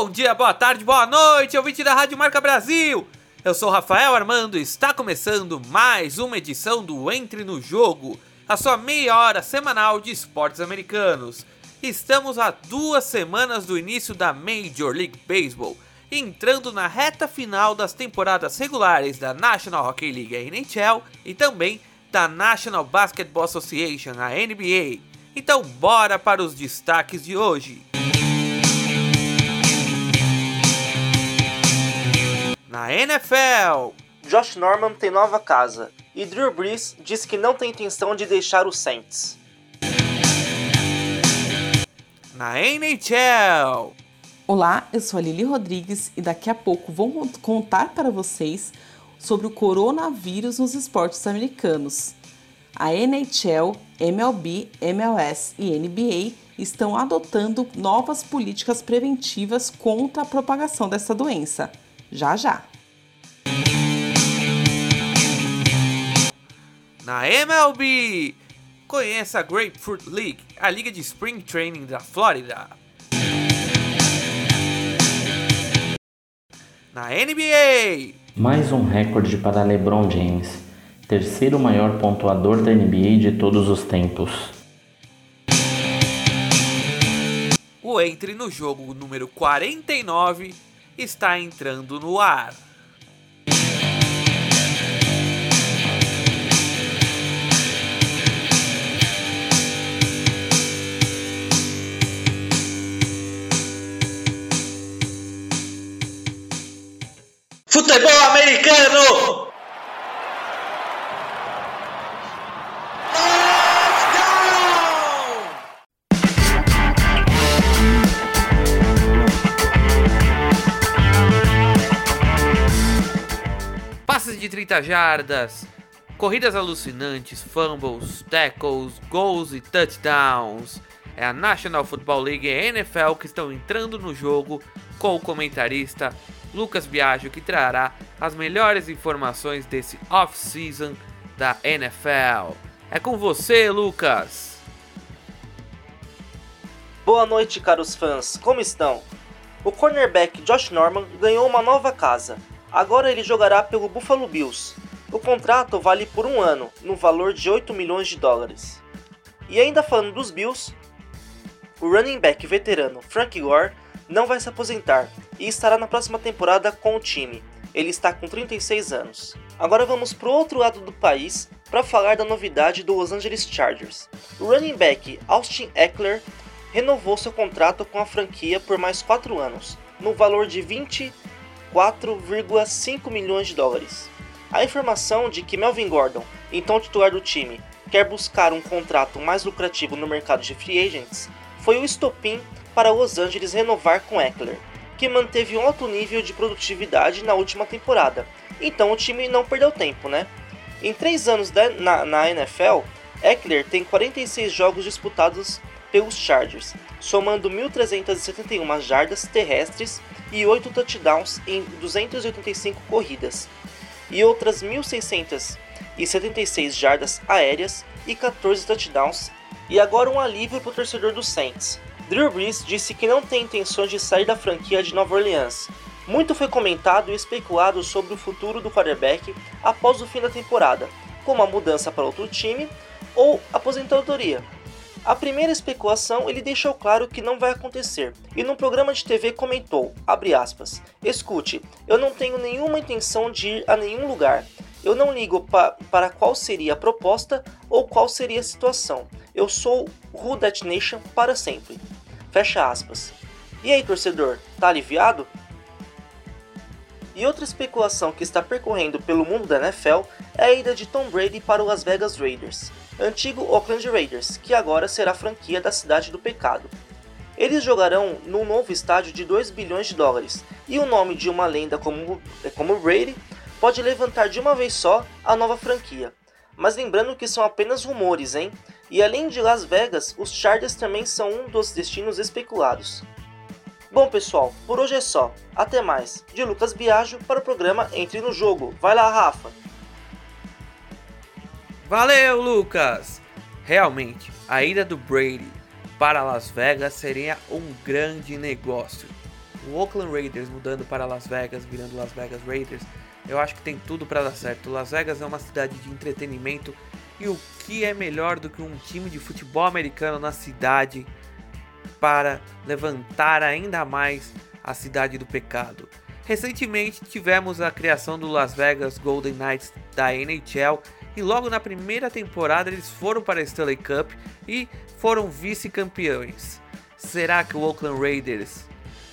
Bom dia, boa tarde, boa noite, ouvinte da Rádio Marca Brasil! Eu sou Rafael Armando e está começando mais uma edição do Entre no Jogo, a sua meia hora semanal de esportes americanos. Estamos a duas semanas do início da Major League Baseball, entrando na reta final das temporadas regulares da National Hockey League NHL e também da National Basketball Association, a NBA. Então, bora para os destaques de hoje. Na NFL, Josh Norman tem nova casa e Drew Brees diz que não tem intenção de deixar o Saints. Na NHL, Olá, eu sou a Lili Rodrigues e daqui a pouco vou contar para vocês sobre o coronavírus nos esportes americanos. A NHL, MLB, MLS e NBA estão adotando novas políticas preventivas contra a propagação dessa doença. Já já! Na MLB, conheça a Grapefruit League, a liga de Spring Training da Flórida. Na NBA, Mais um recorde para LeBron James, terceiro maior pontuador da NBA de todos os tempos. o Entre no Jogo número 49 está entrando no ar. Americano! Passes de 30 jardas, corridas alucinantes, fumbles, tackles, gols e touchdowns. É a National Football League e a NFL que estão entrando no jogo com o comentarista Lucas Biagio que trará as melhores informações desse off-season da NFL. É com você, Lucas. Boa noite, caros fãs, como estão? O cornerback Josh Norman ganhou uma nova casa. Agora ele jogará pelo Buffalo Bills. O contrato vale por um ano, no valor de 8 milhões de dólares. E ainda falando dos Bills, o running back veterano Frank Gore não vai se aposentar e estará na próxima temporada com o time. Ele está com 36 anos. Agora vamos para o outro lado do país para falar da novidade do Los Angeles Chargers. O running back Austin Eckler renovou seu contrato com a franquia por mais 4 anos, no valor de 24,5 milhões de dólares. A informação de que Melvin Gordon, então titular do time, quer buscar um contrato mais lucrativo no mercado de free agents foi o estopim para Los Angeles renovar com Eckler, que manteve um alto nível de produtividade na última temporada. Então o time não perdeu tempo, né? Em três anos na, na NFL, Eckler tem 46 jogos disputados pelos Chargers, somando 1.371 jardas terrestres e 8 touchdowns em 285 corridas, e outras 1.676 jardas aéreas e 14 touchdowns. E agora um alívio para o torcedor dos Saints. Drew Brees disse que não tem intenções de sair da franquia de Nova Orleans. Muito foi comentado e especulado sobre o futuro do quarterback após o fim da temporada, como a mudança para outro time ou aposentadoria. A primeira especulação ele deixou claro que não vai acontecer e num programa de TV comentou, aspas, Escute, eu não tenho nenhuma intenção de ir a nenhum lugar. Eu não ligo pa para qual seria a proposta ou qual seria a situação. Eu sou Who That Nation para sempre. Fecha aspas. E aí, torcedor, tá aliviado? E outra especulação que está percorrendo pelo mundo da NFL é a ida de Tom Brady para o Las Vegas Raiders, antigo Oakland Raiders, que agora será franquia da Cidade do Pecado. Eles jogarão num novo estádio de 2 bilhões de dólares, e o nome de uma lenda como, como Brady pode levantar de uma vez só a nova franquia. Mas lembrando que são apenas rumores, hein? E além de Las Vegas, os Chargers também são um dos destinos especulados. Bom pessoal, por hoje é só. Até mais. De Lucas Biagio para o programa Entre no Jogo. Vai lá, Rafa. Valeu, Lucas! Realmente, a ida do Brady para Las Vegas seria um grande negócio. o Oakland Raiders mudando para Las Vegas, virando Las Vegas Raiders, eu acho que tem tudo para dar certo. Las Vegas é uma cidade de entretenimento e o que é melhor do que um time de futebol americano na cidade para levantar ainda mais a cidade do pecado? Recentemente tivemos a criação do Las Vegas Golden Knights da NHL e logo na primeira temporada eles foram para a Stanley Cup e foram vice-campeões. Será que o Oakland Raiders,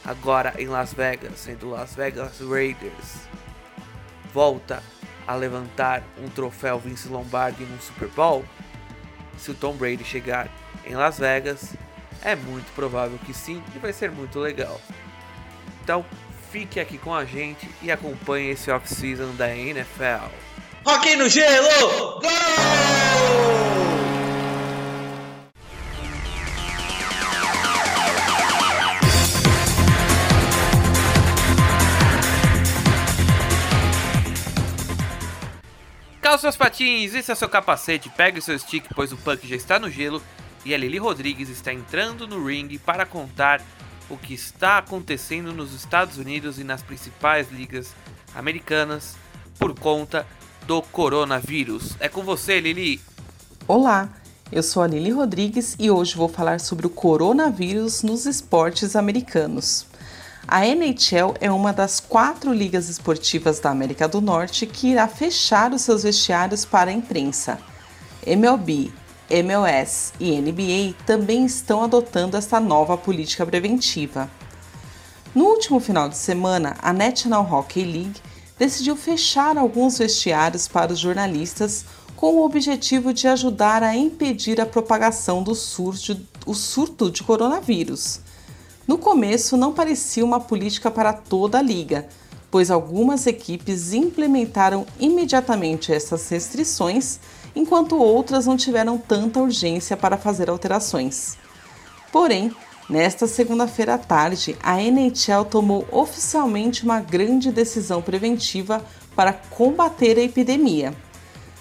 agora em Las Vegas, sendo Las Vegas Raiders, volta a levantar um troféu Vince Lombardi no Super Bowl? Se o Tom Brady chegar em Las Vegas, é muito provável que sim e vai ser muito legal. Então, fique aqui com a gente e acompanhe esse off-season da NFL. Rock no gelo! Gol! Calça seus patins, esse é seu capacete, pegue seu stick, pois o punk já está no gelo e a Lili Rodrigues está entrando no ringue para contar o que está acontecendo nos Estados Unidos e nas principais ligas americanas por conta do coronavírus. É com você, Lili. Olá, eu sou a Lili Rodrigues e hoje vou falar sobre o coronavírus nos esportes americanos. A NHL é uma das quatro ligas esportivas da América do Norte que irá fechar os seus vestiários para a imprensa. MLB, MLS e NBA também estão adotando esta nova política preventiva. No último final de semana, a National Hockey League decidiu fechar alguns vestiários para os jornalistas com o objetivo de ajudar a impedir a propagação do surto, surto de coronavírus. No começo, não parecia uma política para toda a liga, pois algumas equipes implementaram imediatamente essas restrições, enquanto outras não tiveram tanta urgência para fazer alterações. Porém, nesta segunda-feira à tarde, a NHL tomou oficialmente uma grande decisão preventiva para combater a epidemia.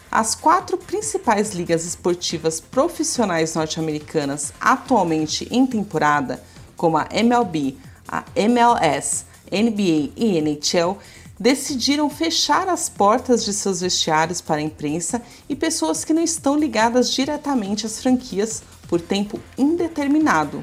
As quatro principais ligas esportivas profissionais norte-americanas atualmente em temporada como a MLB, a MLS, NBA e NHL, decidiram fechar as portas de seus vestiários para a imprensa e pessoas que não estão ligadas diretamente às franquias por tempo indeterminado.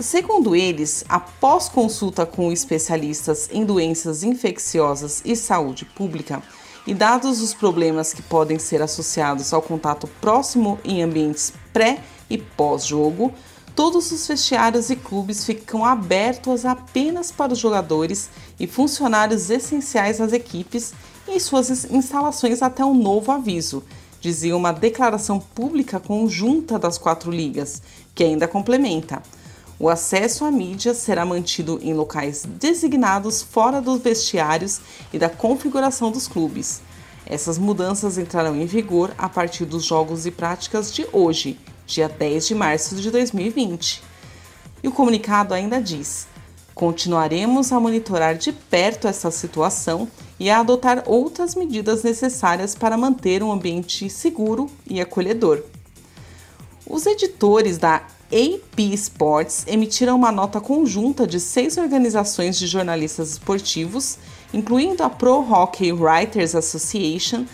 Segundo eles, após consulta com especialistas em doenças infecciosas e saúde pública, e dados os problemas que podem ser associados ao contato próximo em ambientes pré e pós-jogo, Todos os vestiários e clubes ficam abertos apenas para os jogadores e funcionários essenciais das equipes e suas instalações até um novo aviso, dizia uma declaração pública conjunta das quatro ligas, que ainda complementa. O acesso à mídia será mantido em locais designados fora dos vestiários e da configuração dos clubes. Essas mudanças entrarão em vigor a partir dos jogos e práticas de hoje, dia 10 de março de 2020. E o comunicado ainda diz: continuaremos a monitorar de perto essa situação e a adotar outras medidas necessárias para manter um ambiente seguro e acolhedor. Os editores da AP Sports emitiram uma nota conjunta de seis organizações de jornalistas esportivos, incluindo a Pro Hockey Writers Association,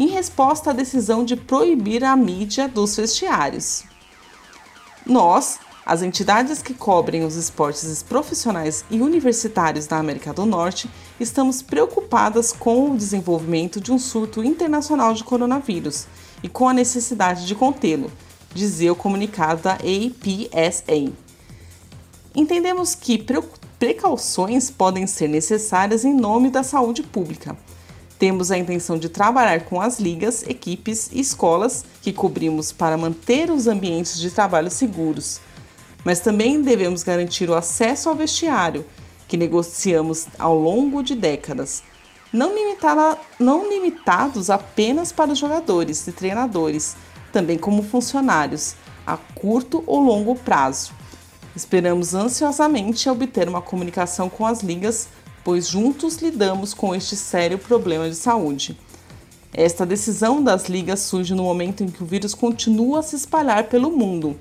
em resposta à decisão de proibir a mídia dos vestiários. Nós, as entidades que cobrem os esportes profissionais e universitários da América do Norte, estamos preocupadas com o desenvolvimento de um surto internacional de coronavírus e com a necessidade de contê-lo, dizia o comunicado da APSA. Entendemos que precauções podem ser necessárias em nome da saúde pública temos a intenção de trabalhar com as ligas, equipes e escolas que cobrimos para manter os ambientes de trabalho seguros. Mas também devemos garantir o acesso ao vestiário, que negociamos ao longo de décadas, não, limitada, não limitados apenas para jogadores e treinadores, também como funcionários, a curto ou longo prazo. Esperamos ansiosamente obter uma comunicação com as ligas pois juntos lidamos com este sério problema de saúde. Esta decisão das ligas surge no momento em que o vírus continua a se espalhar pelo mundo.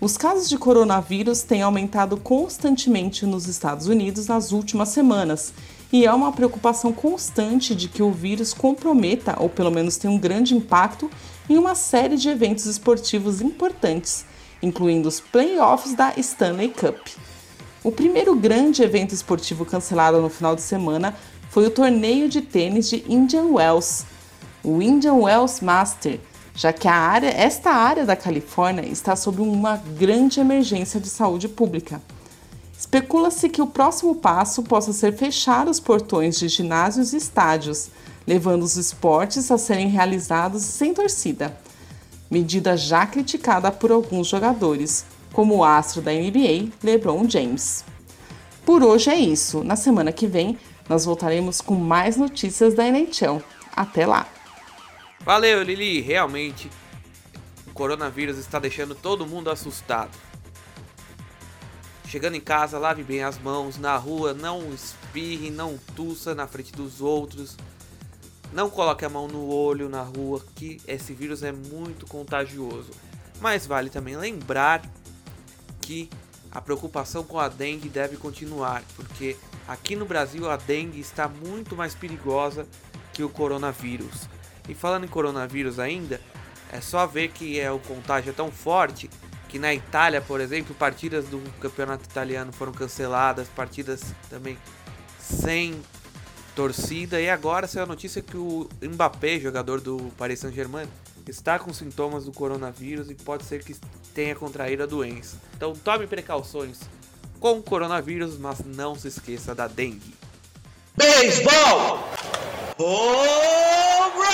Os casos de coronavírus têm aumentado constantemente nos Estados Unidos nas últimas semanas e há uma preocupação constante de que o vírus comprometa, ou pelo menos tenha um grande impacto, em uma série de eventos esportivos importantes, incluindo os playoffs da Stanley Cup. O primeiro grande evento esportivo cancelado no final de semana foi o torneio de tênis de Indian Wells, o Indian Wells Master, já que área, esta área da Califórnia está sob uma grande emergência de saúde pública. Especula-se que o próximo passo possa ser fechar os portões de ginásios e estádios, levando os esportes a serem realizados sem torcida. Medida já criticada por alguns jogadores, como o astro da NBA, LeBron James. Por hoje é isso. Na semana que vem, nós voltaremos com mais notícias da NHL. Até lá! Valeu, Lili. Realmente, o coronavírus está deixando todo mundo assustado. Chegando em casa, lave bem as mãos. Na rua, não espirre, não tussa na frente dos outros. Não coloque a mão no olho na rua, que esse vírus é muito contagioso. Mas vale também lembrar que a preocupação com a dengue deve continuar, porque aqui no Brasil a dengue está muito mais perigosa que o coronavírus. E falando em coronavírus ainda, é só ver que é o contágio é tão forte que na Itália, por exemplo, partidas do campeonato italiano foram canceladas, partidas também sem torcida. E agora saiu a notícia que o Mbappé, jogador do Paris Saint-Germain, está com sintomas do coronavírus e pode ser que tenha contraído a doença. Então tome precauções com o coronavírus, mas não se esqueça da dengue. Beisebol! Home run!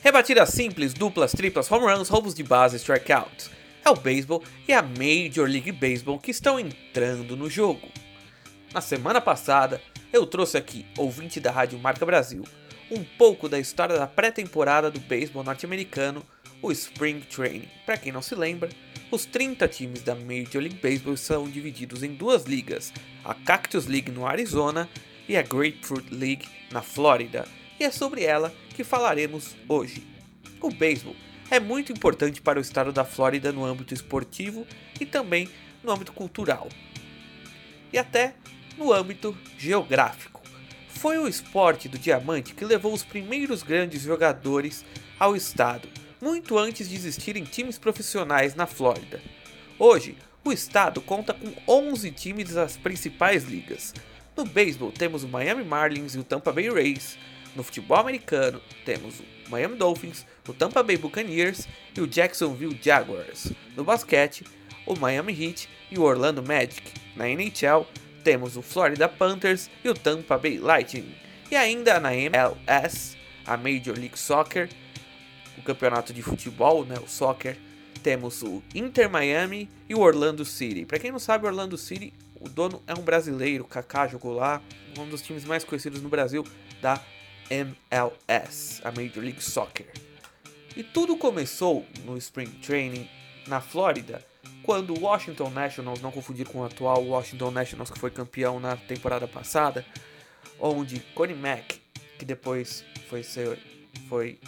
Rebatidas simples, duplas, triplas, home runs, roubos de base, strikeouts. É o beisebol e a Major League Baseball que estão entrando no jogo. Na semana passada, eu trouxe aqui, ouvinte da Rádio Marca Brasil, um pouco da história da pré-temporada do beisebol norte-americano, o Spring Training. Para quem não se lembra, os 30 times da Major League Baseball são divididos em duas ligas, a Cactus League no Arizona e a Grapefruit League na Flórida, e é sobre ela que falaremos hoje. O beisebol é muito importante para o estado da Flórida no âmbito esportivo e também no âmbito cultural. E até no âmbito geográfico. Foi o esporte do diamante que levou os primeiros grandes jogadores ao estado, muito antes de existirem times profissionais na Flórida. Hoje, o estado conta com 11 times das principais ligas. No beisebol temos o Miami Marlins e o Tampa Bay Rays, no futebol americano, temos o Miami Dolphins, o Tampa Bay Buccaneers e o Jacksonville Jaguars. No basquete, o Miami Heat e o Orlando Magic. Na NHL, temos o Florida Panthers e o Tampa Bay Lightning. E ainda na MLS, a Major League Soccer, o campeonato de futebol, né, o soccer, temos o Inter Miami e o Orlando City. Para quem não sabe, Orlando City, o dono é um brasileiro, Kaká jogou lá, um dos times mais conhecidos no Brasil da MLS, a Major League Soccer. E tudo começou no Spring Training na Flórida, quando o Washington Nationals, não confundir com o atual Washington Nationals que foi campeão na temporada passada, onde Connie Mack, que depois foi, ser, foi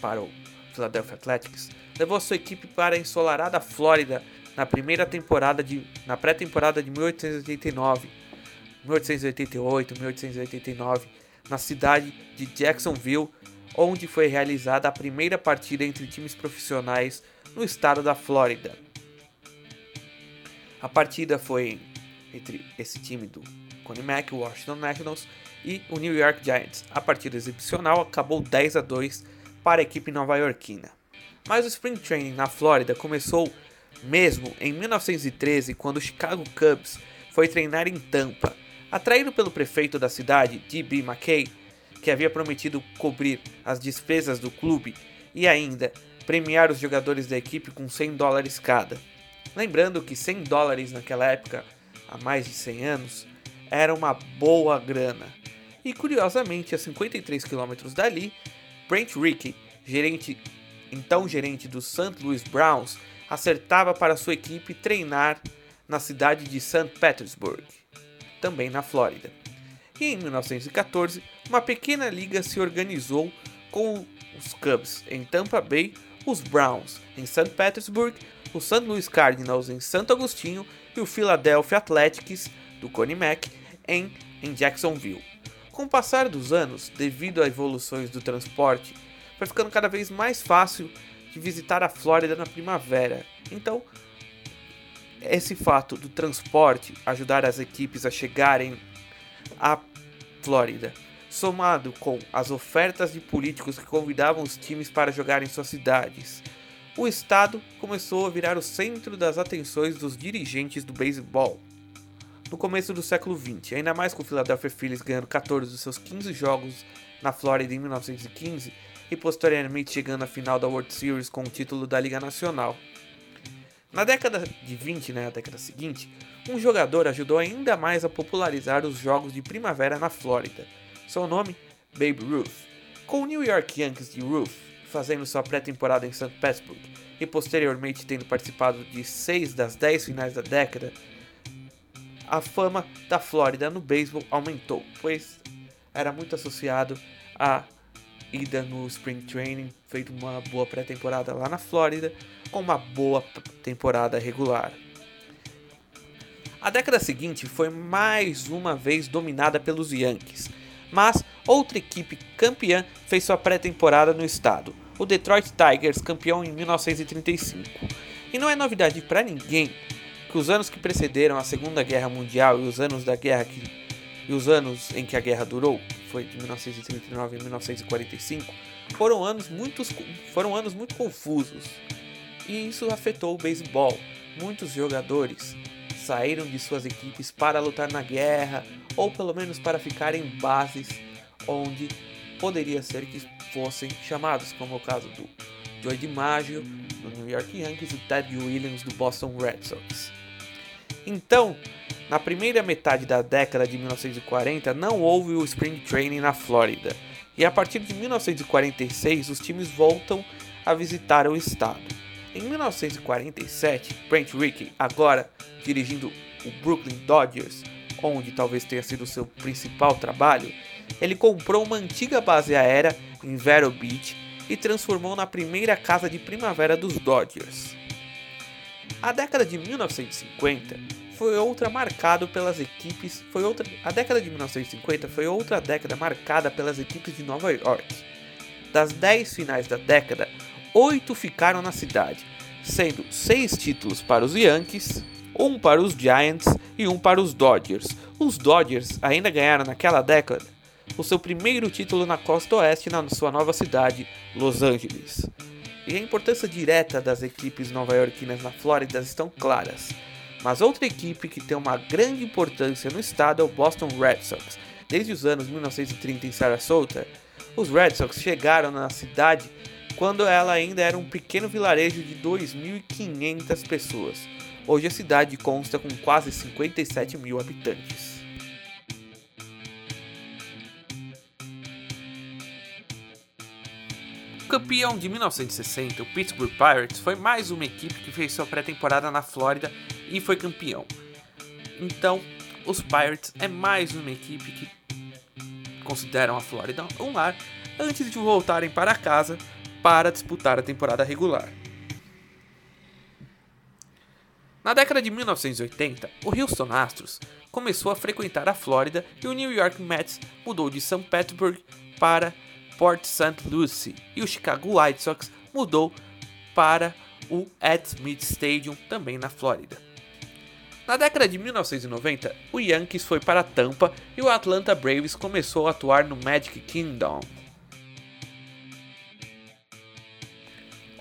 para o Philadelphia Athletics, levou sua equipe para a ensolarada Flórida na primeira temporada de na pré-temporada de 1889, 1888, 1889 na cidade de Jacksonville, onde foi realizada a primeira partida entre times profissionais no estado da Flórida. A partida foi entre esse time do Connie Mack, o Washington Nationals e o New York Giants. A partida exibicional acabou 10 a 2 para a equipe nova-iorquina. Mas o Spring Training na Flórida começou mesmo em 1913, quando o Chicago Cubs foi treinar em Tampa Atraído pelo prefeito da cidade, D.B. McKay, que havia prometido cobrir as despesas do clube e ainda premiar os jogadores da equipe com 100 dólares cada. Lembrando que 100 dólares naquela época, há mais de 100 anos, era uma boa grana. E curiosamente, a 53 quilômetros dali, Brent Rickey, gerente, então gerente do St. Louis Browns, acertava para sua equipe treinar na cidade de St. Petersburg também na Flórida. E em 1914, uma pequena liga se organizou com os Cubs em Tampa Bay, os Browns em St. Petersburg, o St. Louis Cardinals em Santo Agostinho e o Philadelphia Athletics do Connie Mack em, em Jacksonville. Com o passar dos anos, devido a evoluções do transporte, foi ficando cada vez mais fácil de visitar a Flórida na primavera. Então, esse fato do transporte ajudar as equipes a chegarem à Flórida, somado com as ofertas de políticos que convidavam os times para jogar em suas cidades, o estado começou a virar o centro das atenções dos dirigentes do beisebol. No começo do século XX, ainda mais com o Philadelphia Phillies ganhando 14 dos seus 15 jogos na Flórida em 1915 e posteriormente chegando à final da World Series com o título da Liga Nacional. Na década de 20, né, década seguinte, um jogador ajudou ainda mais a popularizar os jogos de primavera na Flórida. Seu nome, Babe Ruth. Com o New York Yankees de Ruth fazendo sua pré-temporada em St. Petersburg e posteriormente tendo participado de seis das dez finais da década, a fama da Flórida no beisebol aumentou, pois era muito associado à ida no Spring Training, feito uma boa pré-temporada lá na Flórida, com uma boa temporada regular. A década seguinte foi mais uma vez dominada pelos Yankees, mas outra equipe campeã fez sua pré-temporada no estado, o Detroit Tigers, campeão em 1935. E não é novidade para ninguém que os anos que precederam a Segunda Guerra Mundial e os anos da guerra que, e os anos em que a guerra durou, foi de 1939 a 1945, foram anos muito, foram anos muito confusos. E isso afetou o beisebol. Muitos jogadores saíram de suas equipes para lutar na guerra ou pelo menos para ficar em bases onde poderia ser que fossem chamados, como é o caso do Joey DiMaggio do New York Yankees e Ted Williams do Boston Red Sox. Então, na primeira metade da década de 1940 não houve o Spring Training na Flórida, e a partir de 1946 os times voltam a visitar o estado. Em 1947, Brent Rickey, agora dirigindo o Brooklyn Dodgers, onde talvez tenha sido seu principal trabalho, ele comprou uma antiga base aérea em Vero Beach e transformou na primeira casa de primavera dos Dodgers. A década de 1950 foi outra marcada pelas equipes, foi outra, a década de 1950 foi outra década marcada pelas equipes de Nova York. Das 10 finais da década, 8 ficaram na cidade, sendo 6 títulos para os Yankees, um para os Giants e um para os Dodgers. Os Dodgers ainda ganharam naquela década o seu primeiro título na costa oeste na sua nova cidade, Los Angeles. E a importância direta das equipes nova-iorquinas na Flórida estão claras. Mas outra equipe que tem uma grande importância no estado é o Boston Red Sox. Desde os anos 1930 em Sarasota, os Red Sox chegaram na cidade quando ela ainda era um pequeno vilarejo de 2.500 pessoas. Hoje a cidade consta com quase 57 mil habitantes. Campeão de 1960, o Pittsburgh Pirates foi mais uma equipe que fez sua pré-temporada na Flórida e foi campeão. Então, os Pirates é mais uma equipe que consideram a Flórida um lar antes de voltarem para casa para disputar a temporada regular. Na década de 1980, o Houston Astros começou a frequentar a Flórida e o New York Mets mudou de St. Petersburg para Port St. Lucie e o Chicago White Sox mudou para o Ed Smith Stadium, também na Flórida. Na década de 1990, o Yankees foi para Tampa e o Atlanta Braves começou a atuar no Magic Kingdom.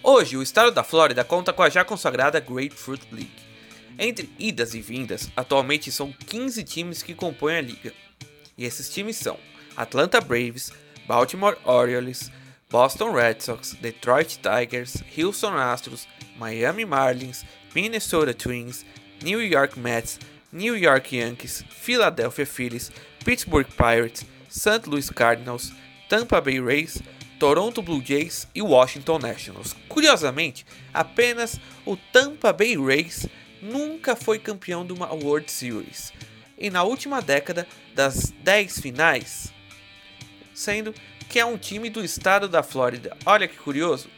Hoje, o estado da Flórida conta com a já consagrada Grapefruit League. Entre idas e vindas, atualmente são 15 times que compõem a liga. E esses times são Atlanta Braves, Baltimore Orioles, Boston Red Sox, Detroit Tigers, Houston Astros, Miami Marlins, Minnesota Twins, New York Mets, New York Yankees, Philadelphia Phillies, Pittsburgh Pirates, St. Louis Cardinals, Tampa Bay Rays, Toronto Blue Jays e Washington Nationals. Curiosamente, apenas o Tampa Bay Rays nunca foi campeão de uma World Series. E na última década, das 10 finais, sendo que é um time do estado da Flórida. Olha que curioso.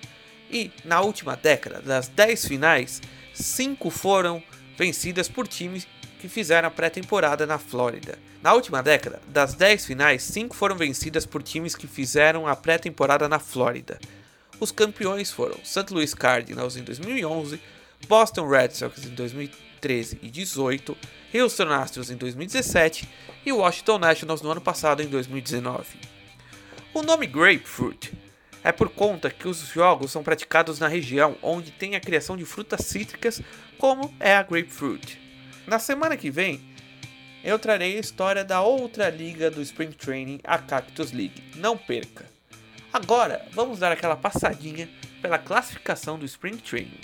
E na última década, das 10 finais, 5 foram vencidas por times que fizeram a pré-temporada na Flórida. Na última década, das 10 finais, 5 foram vencidas por times que fizeram a pré-temporada na Flórida. Os campeões foram St. Louis Cardinals em 2011, Boston Red Sox em 2013 e 18, Houston Astros em 2017 e Washington Nationals no ano passado em 2019. O nome Grapefruit é por conta que os jogos são praticados na região onde tem a criação de frutas cítricas, como é a grapefruit. Na semana que vem, eu trarei a história da outra liga do Spring Training, a Cactus League. Não perca! Agora, vamos dar aquela passadinha pela classificação do Spring Training.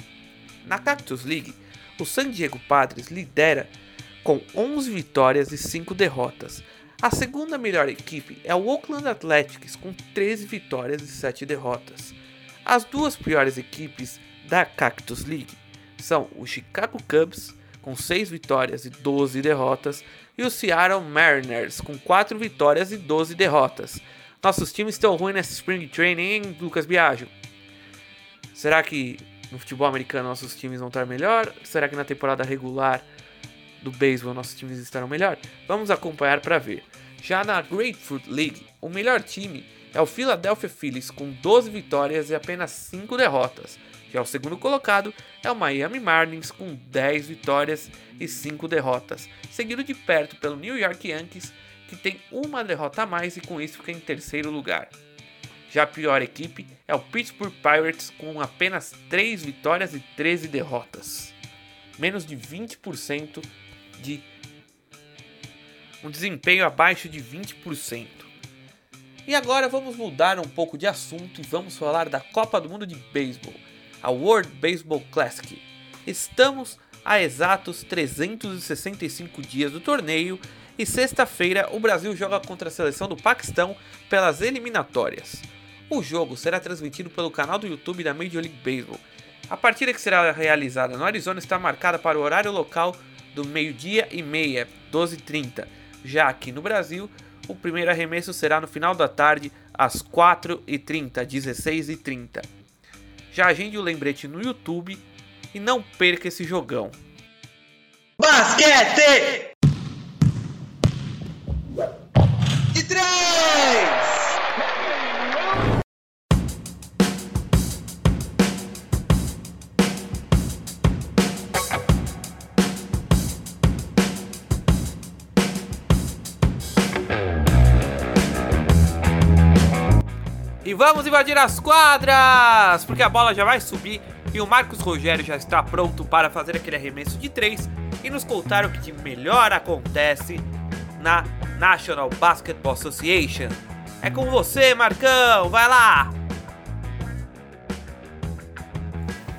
Na Cactus League, o San Diego Padres lidera com 11 vitórias e 5 derrotas. A segunda melhor equipe é o Oakland Athletics com 13 vitórias e 7 derrotas. As duas piores equipes da Cactus League são o Chicago Cubs com 6 vitórias e 12 derrotas, e o Seattle Mariners com 4 vitórias e 12 derrotas. Nossos times estão ruins nesse Spring Training, hein, Lucas Biagio? Será que no futebol americano nossos times vão estar melhor? Será que na temporada regular do beisebol nossos times estarão melhor? Vamos acompanhar para ver. Já na Grapefruit League, o melhor time é o Philadelphia Phillies com 12 vitórias e apenas 5 derrotas. Já o segundo colocado é o Miami Marlins com 10 vitórias e 5 derrotas, seguido de perto pelo New York Yankees, que tem uma derrota a mais e com isso fica em terceiro lugar. Já a pior equipe é o Pittsburgh Pirates com apenas 3 vitórias e 13 derrotas. Menos de 20% de um desempenho abaixo de 20%. E agora vamos mudar um pouco de assunto e vamos falar da Copa do Mundo de Beisebol a World Baseball Classic. Estamos a exatos 365 dias do torneio e sexta-feira o Brasil joga contra a seleção do Paquistão pelas eliminatórias. O jogo será transmitido pelo canal do YouTube da Major League Baseball. A partida que será realizada no Arizona está marcada para o horário local do meio-dia e meia, 12h30. Já aqui no Brasil, o primeiro arremesso será no final da tarde, às 4h30, 16h30. Já agende o lembrete no YouTube e não perca esse jogão. Basquete! E três! Vamos invadir as quadras! Porque a bola já vai subir e o Marcos Rogério já está pronto para fazer aquele arremesso de 3 e nos contar o que de melhor acontece na National Basketball Association. É com você, Marcão, vai lá!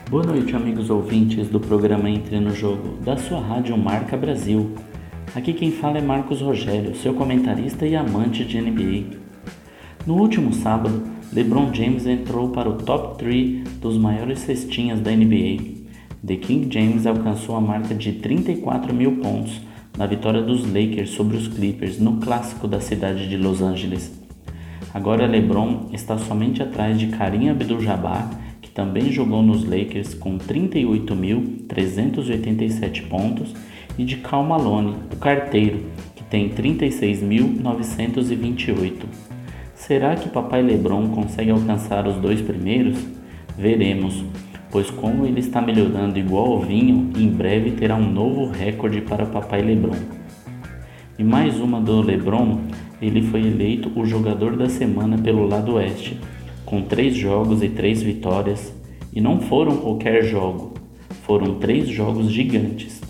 Boa noite, amigos ouvintes do programa Entre no Jogo, da sua rádio Marca Brasil. Aqui quem fala é Marcos Rogério, seu comentarista e amante de NBA. No último sábado, LeBron James entrou para o top 3 dos maiores cestinhas da NBA. The King James alcançou a marca de 34 mil pontos na vitória dos Lakers sobre os Clippers no clássico da cidade de Los Angeles. Agora LeBron está somente atrás de Karim Abdul-Jabbar, que também jogou nos Lakers com 38.387 pontos, e de Cal Malone, o carteiro, que tem 36.928. Será que Papai Lebron consegue alcançar os dois primeiros? Veremos, pois como ele está melhorando igual ao vinho, em breve terá um novo recorde para Papai Lebron. E mais uma do Lebron, ele foi eleito o jogador da semana pelo lado oeste, com três jogos e três vitórias, e não foram qualquer jogo, foram três jogos gigantes.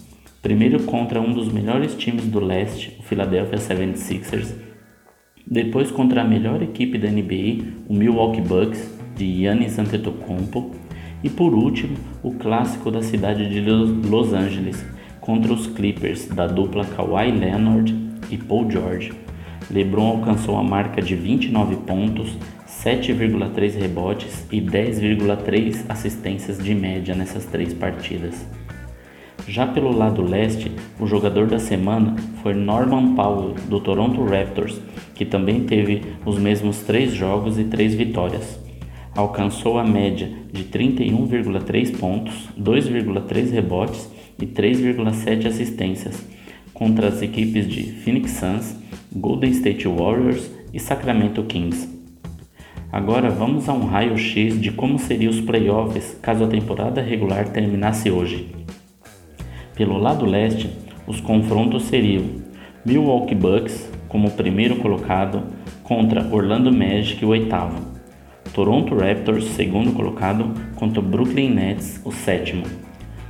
Primeiro contra um dos melhores times do leste, o Philadelphia 76ers, depois contra a melhor equipe da NBA, o Milwaukee Bucks, de Giannis Antetokounmpo. E por último, o clássico da cidade de Los Angeles, contra os Clippers, da dupla Kawhi Leonard e Paul George. LeBron alcançou a marca de 29 pontos, 7,3 rebotes e 10,3 assistências de média nessas três partidas. Já pelo lado leste, o jogador da semana foi Norman Powell, do Toronto Raptors, que também teve os mesmos três jogos e três vitórias. Alcançou a média de 31,3 pontos, 2,3 rebotes e 3,7 assistências contra as equipes de Phoenix Suns, Golden State Warriors e Sacramento Kings. Agora vamos a um raio-x de como seriam os playoffs caso a temporada regular terminasse hoje. Pelo lado leste, os confrontos seriam Milwaukee Bucks como primeiro colocado contra Orlando Magic, o oitavo. Toronto Raptors, segundo colocado, contra Brooklyn Nets, o sétimo.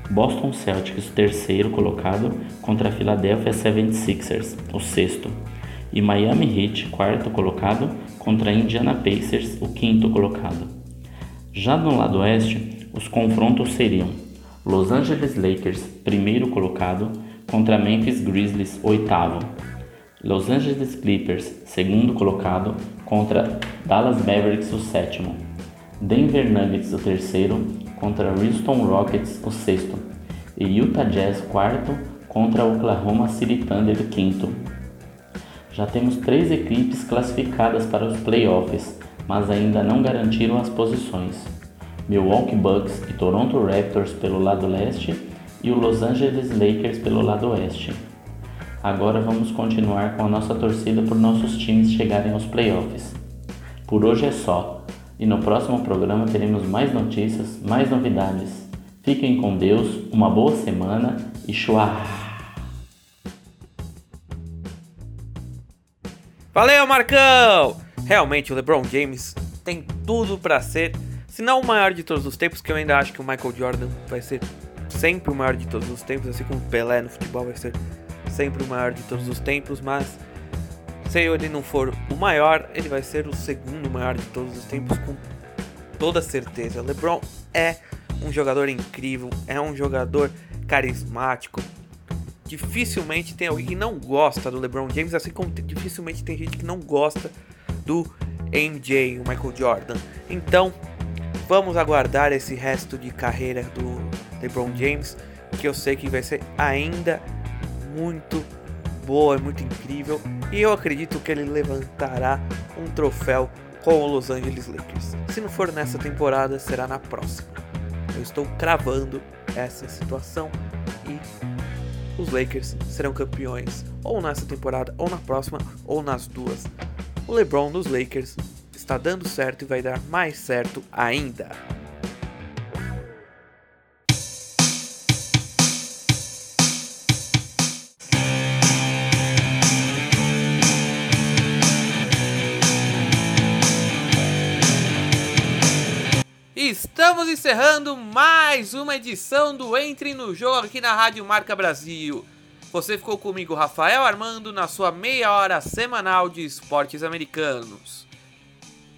Boston Celtics, terceiro colocado, contra Philadelphia 76ers, o sexto. E Miami Heat, quarto colocado, contra Indiana Pacers, o quinto colocado. Já no lado oeste, os confrontos seriam Los Angeles Lakers, primeiro colocado, contra Memphis Grizzlies, oitavo. Los Angeles Clippers, segundo colocado, contra Dallas Mavericks, o sétimo. Denver Nuggets, o terceiro, contra Houston Rockets, o sexto. E Utah Jazz, quarto, contra Oklahoma City Thunder, quinto. Já temos três equipes classificadas para os playoffs, mas ainda não garantiram as posições. Milwaukee Bucks e Toronto Raptors pelo lado leste e o Los Angeles Lakers pelo lado oeste. Agora vamos continuar com a nossa torcida por nossos times chegarem aos playoffs. Por hoje é só, e no próximo programa teremos mais notícias, mais novidades. Fiquem com Deus, uma boa semana e chua! Valeu, Marcão! Realmente o LeBron James tem tudo para ser se não o maior de todos os tempos, que eu ainda acho que o Michael Jordan vai ser sempre o maior de todos os tempos, assim como o Pelé no futebol vai ser sempre o maior de todos os tempos, mas se ele não for o maior, ele vai ser o segundo maior de todos os tempos com toda certeza. LeBron é um jogador incrível, é um jogador carismático. Dificilmente tem alguém que não gosta do LeBron James, assim como dificilmente tem gente que não gosta do MJ, o Michael Jordan. Então, Vamos aguardar esse resto de carreira do LeBron James, que eu sei que vai ser ainda muito boa, muito incrível, e eu acredito que ele levantará um troféu com o Los Angeles Lakers. Se não for nessa temporada, será na próxima. Eu estou cravando essa situação e os Lakers serão campeões ou nessa temporada, ou na próxima, ou nas duas. O LeBron dos Lakers está dando certo e vai dar mais certo ainda. Estamos encerrando mais uma edição do Entre no Jogo aqui na Rádio Marca Brasil. Você ficou comigo, Rafael Armando, na sua meia hora semanal de esportes americanos.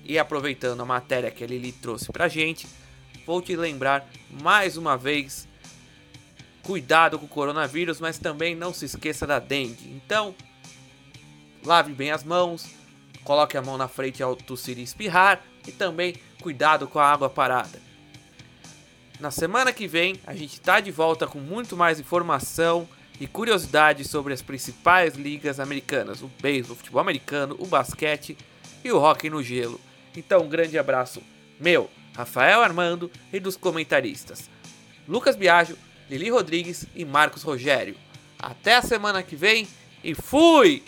E aproveitando a matéria que ele lhe trouxe pra gente, vou te lembrar mais uma vez: cuidado com o coronavírus, mas também não se esqueça da dengue. Então, lave bem as mãos, coloque a mão na frente ao tossir e espirrar e também cuidado com a água parada. Na semana que vem, a gente está de volta com muito mais informação e curiosidades sobre as principais ligas americanas: o beisebol, o futebol americano, o basquete e o hockey no gelo. Então, um grande abraço meu, Rafael Armando e dos comentaristas Lucas Biagio, Lili Rodrigues e Marcos Rogério. Até a semana que vem e fui!